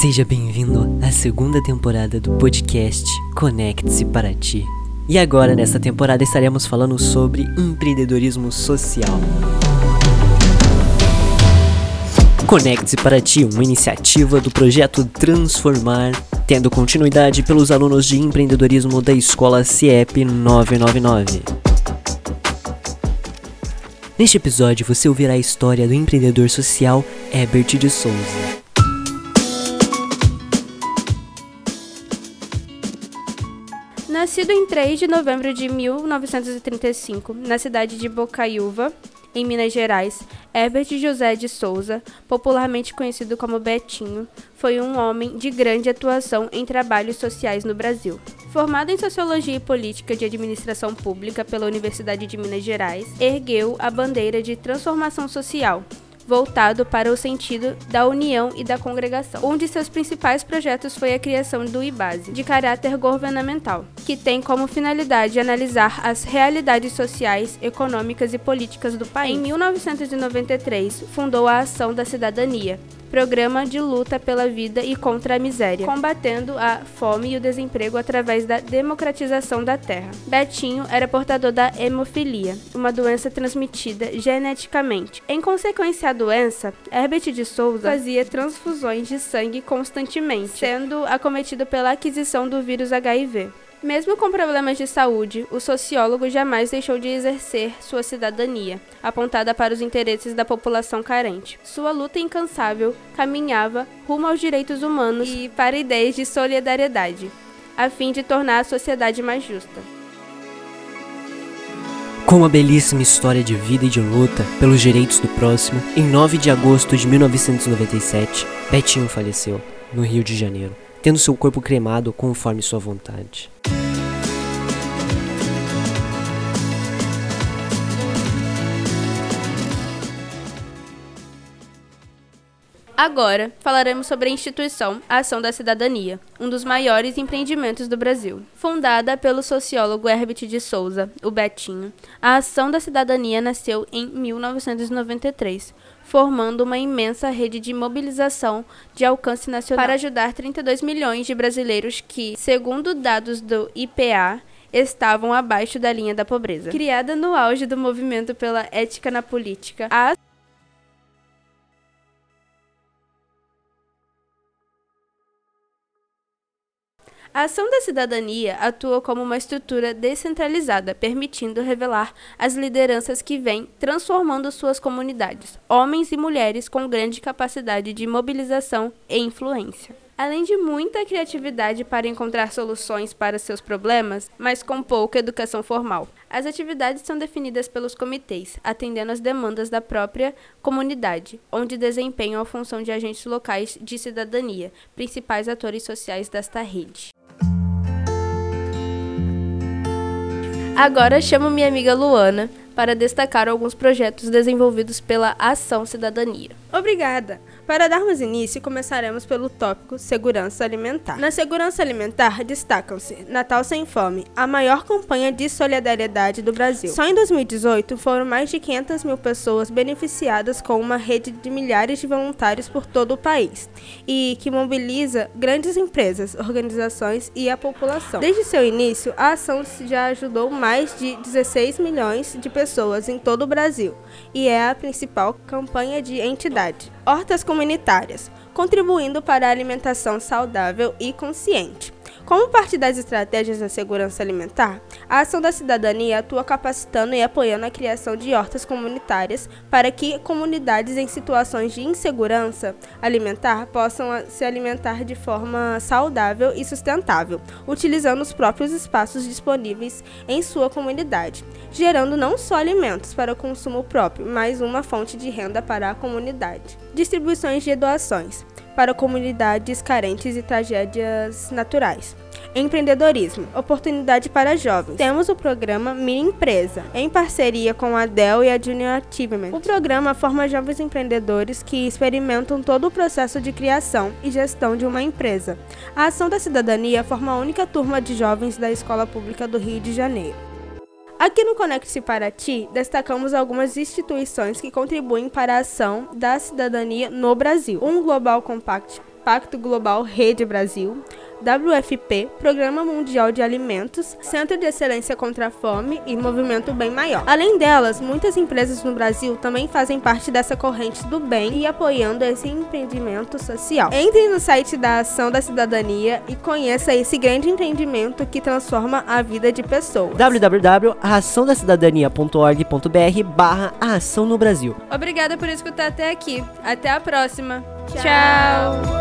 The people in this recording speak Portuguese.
Seja bem-vindo à segunda temporada do podcast Conecte-se para Ti. E agora, nessa temporada, estaremos falando sobre empreendedorismo social. Conecte-se para Ti, uma iniciativa do projeto Transformar, tendo continuidade pelos alunos de empreendedorismo da escola CIEP 999. Neste episódio, você ouvirá a história do empreendedor social Herbert de Souza. Nascido em 3 de novembro de 1935, na cidade de Bocaiúva, em Minas Gerais, Herbert José de Souza, popularmente conhecido como Betinho, foi um homem de grande atuação em trabalhos sociais no Brasil. Formado em Sociologia e Política de Administração Pública pela Universidade de Minas Gerais, ergueu a bandeira de transformação social, voltado para o sentido da união e da congregação. Um de seus principais projetos foi a criação do IBASE, de caráter governamental, que tem como finalidade analisar as realidades sociais, econômicas e políticas do país. Em 1993, fundou a Ação da Cidadania, programa de luta pela vida e contra a miséria, combatendo a fome e o desemprego através da democratização da terra. Betinho era portador da hemofilia, uma doença transmitida geneticamente. Em consequência à doença, Herbert de Souza fazia transfusões de sangue constantemente, sendo acometido pela aquisição do vírus HIV. Mesmo com problemas de saúde, o sociólogo jamais deixou de exercer sua cidadania, apontada para os interesses da população carente. Sua luta incansável caminhava rumo aos direitos humanos e para ideias de solidariedade, a fim de tornar a sociedade mais justa. Com uma belíssima história de vida e de luta pelos direitos do próximo, em 9 de agosto de 1997, Betinho faleceu, no Rio de Janeiro, tendo seu corpo cremado conforme sua vontade. Agora, falaremos sobre a instituição Ação da Cidadania, um dos maiores empreendimentos do Brasil. Fundada pelo sociólogo Herbert de Souza, o Betinho, a Ação da Cidadania nasceu em 1993, formando uma imensa rede de mobilização de alcance nacional para ajudar 32 milhões de brasileiros que, segundo dados do IPA, estavam abaixo da linha da pobreza. Criada no auge do movimento pela ética na política, a A ação da cidadania atua como uma estrutura descentralizada, permitindo revelar as lideranças que vêm transformando suas comunidades, homens e mulheres com grande capacidade de mobilização e influência. Além de muita criatividade para encontrar soluções para seus problemas, mas com pouca educação formal. As atividades são definidas pelos comitês, atendendo às demandas da própria comunidade, onde desempenham a função de agentes locais de cidadania, principais atores sociais desta rede. Agora chamo minha amiga Luana para destacar alguns projetos desenvolvidos pela Ação Cidadania. Obrigada! Para darmos início, começaremos pelo tópico Segurança Alimentar. Na segurança alimentar, destacam-se Natal Sem Fome, a maior campanha de solidariedade do Brasil. Só em 2018 foram mais de 500 mil pessoas beneficiadas com uma rede de milhares de voluntários por todo o país e que mobiliza grandes empresas, organizações e a população. Desde seu início, a ação já ajudou mais de 16 milhões de pessoas em todo o Brasil e é a principal campanha de entidade hortas comunitárias, contribuindo para a alimentação saudável e consciente. Como parte das estratégias da segurança alimentar, a Ação da Cidadania atua capacitando e apoiando a criação de hortas comunitárias para que comunidades em situações de insegurança alimentar possam se alimentar de forma saudável e sustentável, utilizando os próprios espaços disponíveis em sua comunidade, gerando não só alimentos para consumo próprio, mas uma fonte de renda para a comunidade. Distribuições de doações para comunidades carentes e tragédias naturais. Empreendedorismo, oportunidade para jovens. Temos o programa Mini Empresa, em parceria com a Dell e a Junior Achievement. O programa forma jovens empreendedores que experimentam todo o processo de criação e gestão de uma empresa. A Ação da Cidadania forma a única turma de jovens da Escola Pública do Rio de Janeiro. Aqui no Conecte-se para Ti, destacamos algumas instituições que contribuem para a ação da cidadania no Brasil. Um Global Compact Pacto Global Rede Brasil, WFP, Programa Mundial de Alimentos, Centro de Excelência contra a Fome e Movimento Bem Maior. Além delas, muitas empresas no Brasil também fazem parte dessa corrente do bem e apoiando esse empreendimento social. Entre no site da Ação da Cidadania e conheça esse grande empreendimento que transforma a vida de pessoas. www.açãodacidadania.org.br barra Ação no Brasil. Obrigada por escutar até aqui. Até a próxima. Tchau.